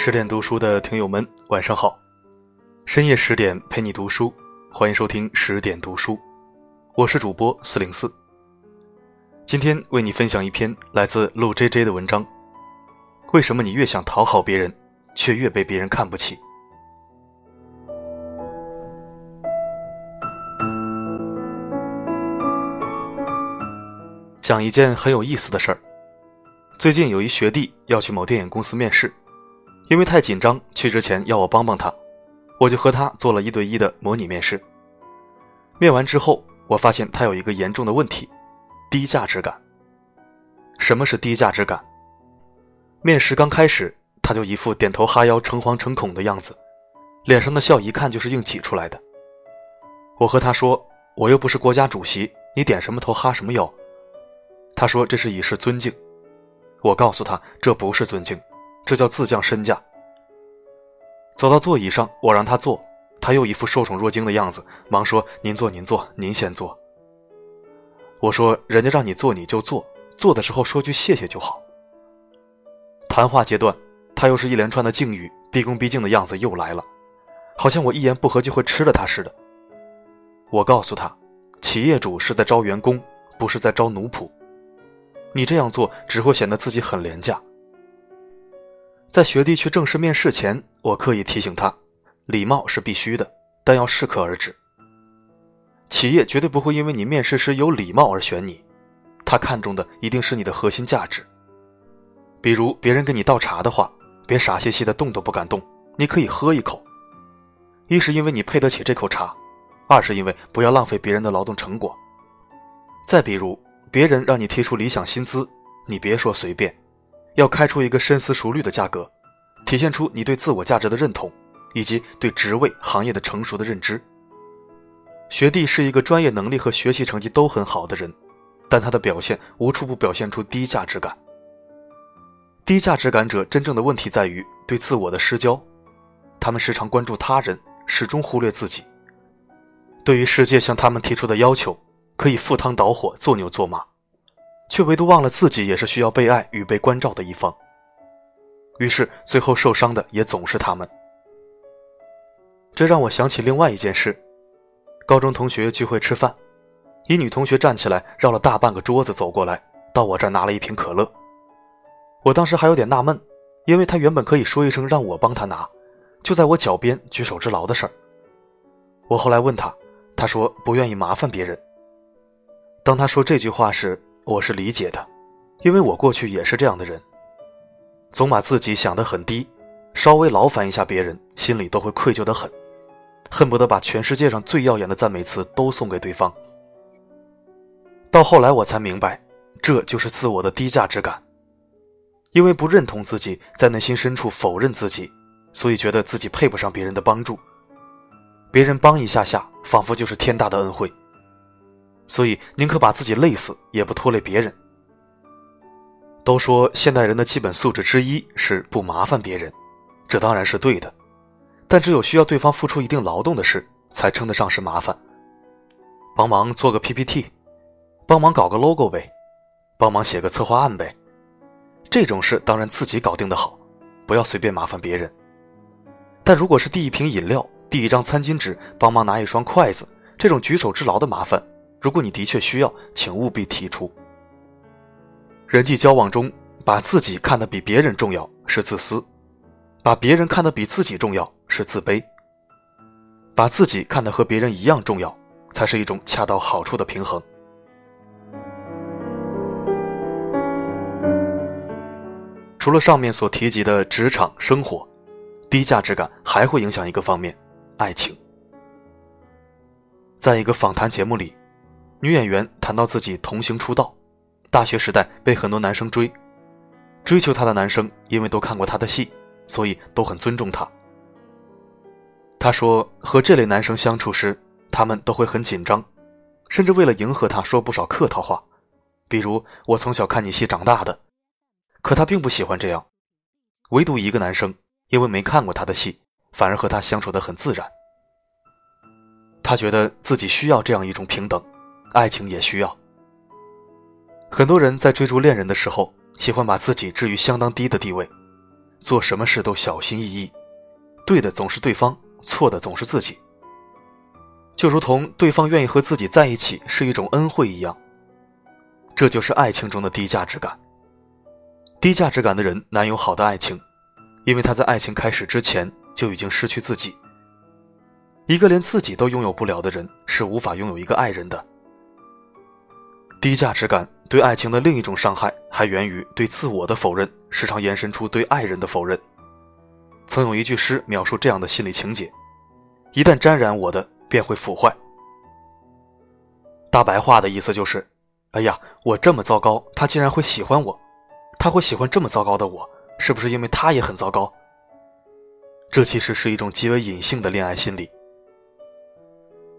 十点读书的听友们，晚上好！深夜十点陪你读书，欢迎收听十点读书，我是主播四零四。今天为你分享一篇来自陆 J J 的文章：为什么你越想讨好别人，却越被别人看不起？讲一件很有意思的事儿。最近有一学弟要去某电影公司面试。因为太紧张，去之前要我帮帮他，我就和他做了一对一的模拟面试。面完之后，我发现他有一个严重的问题：低价值感。什么是低价值感？面试刚开始，他就一副点头哈腰、诚惶诚恐的样子，脸上的笑一看就是硬挤出来的。我和他说：“我又不是国家主席，你点什么头哈什么腰？”他说：“这是以示尊敬。”我告诉他：“这不是尊敬。”这叫自降身价。走到座椅上，我让他坐，他又一副受宠若惊的样子，忙说：“您坐，您坐，您先坐。”我说：“人家让你坐你就坐，坐的时候说句谢谢就好。”谈话阶段，他又是一连串的敬语，毕恭毕敬的样子又来了，好像我一言不合就会吃了他似的。我告诉他：“企业主是在招员工，不是在招奴仆，你这样做只会显得自己很廉价。”在学弟去正式面试前，我刻意提醒他，礼貌是必须的，但要适可而止。企业绝对不会因为你面试时有礼貌而选你，他看重的一定是你的核心价值。比如别人给你倒茶的话，别傻兮兮的动都不敢动，你可以喝一口。一是因为你配得起这口茶，二是因为不要浪费别人的劳动成果。再比如别人让你提出理想薪资，你别说随便。要开出一个深思熟虑的价格，体现出你对自我价值的认同，以及对职位行业的成熟的认知。学弟是一个专业能力和学习成绩都很好的人，但他的表现无处不表现出低价值感。低价值感者真正的问题在于对自我的失焦，他们时常关注他人，始终忽略自己。对于世界向他们提出的要求，可以赴汤蹈火，做牛做马。却唯独忘了自己也是需要被爱与被关照的一方，于是最后受伤的也总是他们。这让我想起另外一件事：高中同学聚会吃饭，一女同学站起来绕了大半个桌子走过来，到我这儿拿了一瓶可乐。我当时还有点纳闷，因为她原本可以说一声让我帮她拿，就在我脚边举手之劳的事儿。我后来问她，她说不愿意麻烦别人。当她说这句话时，我是理解的，因为我过去也是这样的人，总把自己想得很低，稍微劳烦一下别人，心里都会愧疚得很，恨不得把全世界上最耀眼的赞美词都送给对方。到后来我才明白，这就是自我的低价值感，因为不认同自己，在内心深处否认自己，所以觉得自己配不上别人的帮助，别人帮一下下，仿佛就是天大的恩惠。所以宁可把自己累死，也不拖累别人。都说现代人的基本素质之一是不麻烦别人，这当然是对的，但只有需要对方付出一定劳动的事，才称得上是麻烦。帮忙做个 PPT，帮忙搞个 logo 呗，帮忙写个策划案呗，这种事当然自己搞定的好，不要随便麻烦别人。但如果是递一瓶饮料、递一张餐巾纸、帮忙拿一双筷子，这种举手之劳的麻烦。如果你的确需要，请务必提出。人际交往中，把自己看得比别人重要是自私，把别人看得比自己重要是自卑，把自己看得和别人一样重要，才是一种恰到好处的平衡。除了上面所提及的职场生活，低价值感还会影响一个方面：爱情。在一个访谈节目里。女演员谈到自己童星出道，大学时代被很多男生追，追求她的男生因为都看过她的戏，所以都很尊重她。她说和这类男生相处时，他们都会很紧张，甚至为了迎合他说不少客套话，比如“我从小看你戏长大的”，可她并不喜欢这样。唯独一个男生因为没看过她的戏，反而和她相处得很自然。她觉得自己需要这样一种平等。爱情也需要。很多人在追逐恋人的时候，喜欢把自己置于相当低的地位，做什么事都小心翼翼，对的总是对方，错的总是自己。就如同对方愿意和自己在一起是一种恩惠一样，这就是爱情中的低价值感。低价值感的人难有好的爱情，因为他在爱情开始之前就已经失去自己。一个连自己都拥有不了的人，是无法拥有一个爱人的。低价值感对爱情的另一种伤害，还源于对自我的否认，时常延伸出对爱人的否认。曾有一句诗描述这样的心理情节：一旦沾染我的，便会腐坏。大白话的意思就是：哎呀，我这么糟糕，他竟然会喜欢我。他会喜欢这么糟糕的我，是不是因为他也很糟糕？这其实是一种极为隐性的恋爱心理。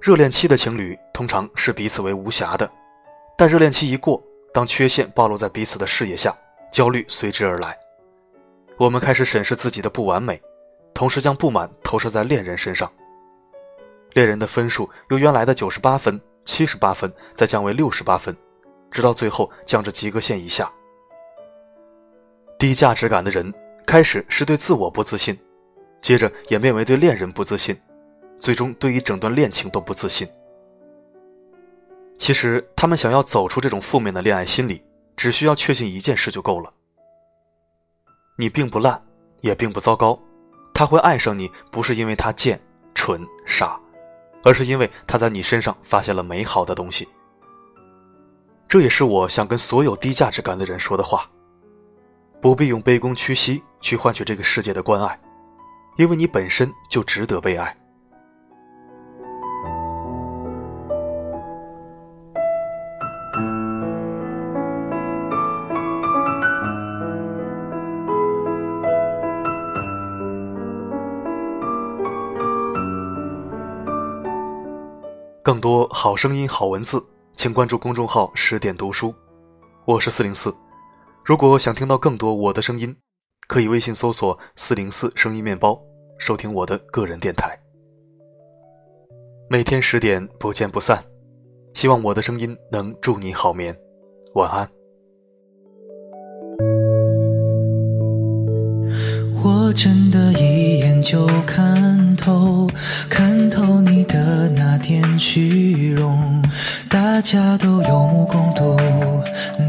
热恋期的情侣通常是彼此为无瑕的，但热恋期一过，当缺陷暴露在彼此的视野下，焦虑随之而来。我们开始审视自己的不完美，同时将不满投射在恋人身上。恋人的分数由原来的九十八分、七十八分，再降为六十八分，直到最后降至及格线以下。低价值感的人开始是对自我不自信，接着演变为对恋人不自信，最终对于整段恋情都不自信。其实他们想要走出这种负面的恋爱心理，只需要确信一件事就够了：你并不烂，也并不糟糕。他会爱上你，不是因为他贱、蠢、傻，而是因为他在你身上发现了美好的东西。这也是我想跟所有低价值感的人说的话。不必用卑躬屈膝去换取这个世界的关爱，因为你本身就值得被爱。更多好声音、好文字，请关注公众号“十点读书”，我是四零四。如果想听到更多我的声音，可以微信搜索“四零四声音面包”，收听我的个人电台。每天十点不见不散，希望我的声音能助你好眠，晚安。我真的一眼就看透，看透你的那点虚荣，大家都有目共睹。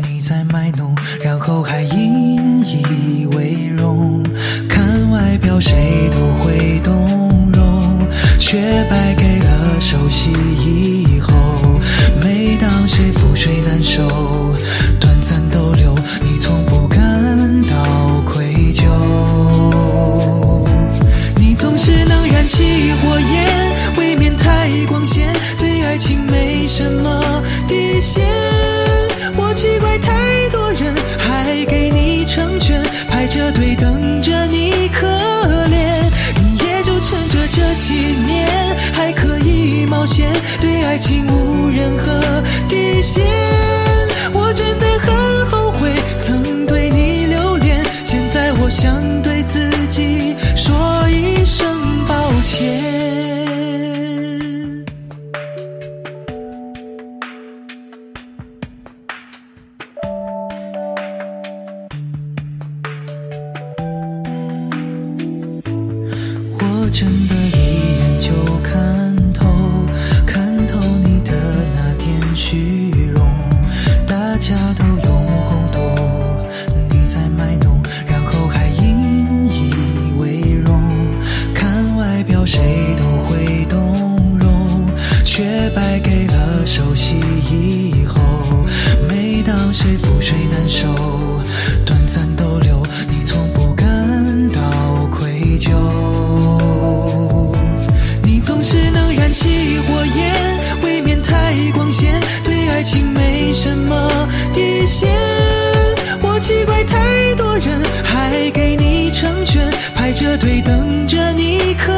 你在卖弄，然后还引以为荣。只能燃起火焰，未免太光鲜，对爱情没什么底线。我奇怪，太多人还给你成全，排着队等着你可怜。你也就趁着这几年还可以冒险，对爱情无任何底线。我真的很后悔曾对你留恋，现在我想对自己前，我。真的，爱情没什么底线。我奇怪，太多人还给你成全，排着队等着你可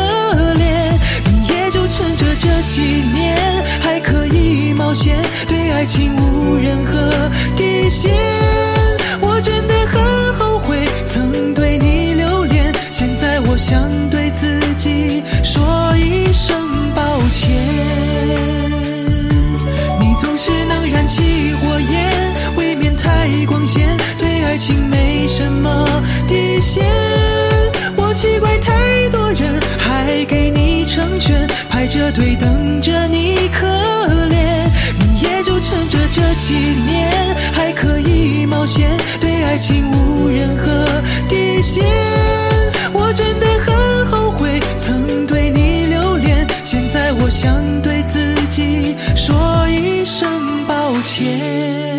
怜。你也就趁着这几年还可以冒险，对爱情无任何底线。我真的什么底线我奇怪太多人还给你成全排着队等着你可怜你也就趁着这几年还可以冒险对爱情无任何底线。我真的很后悔曾对你留恋现在我想对自己说一声抱歉。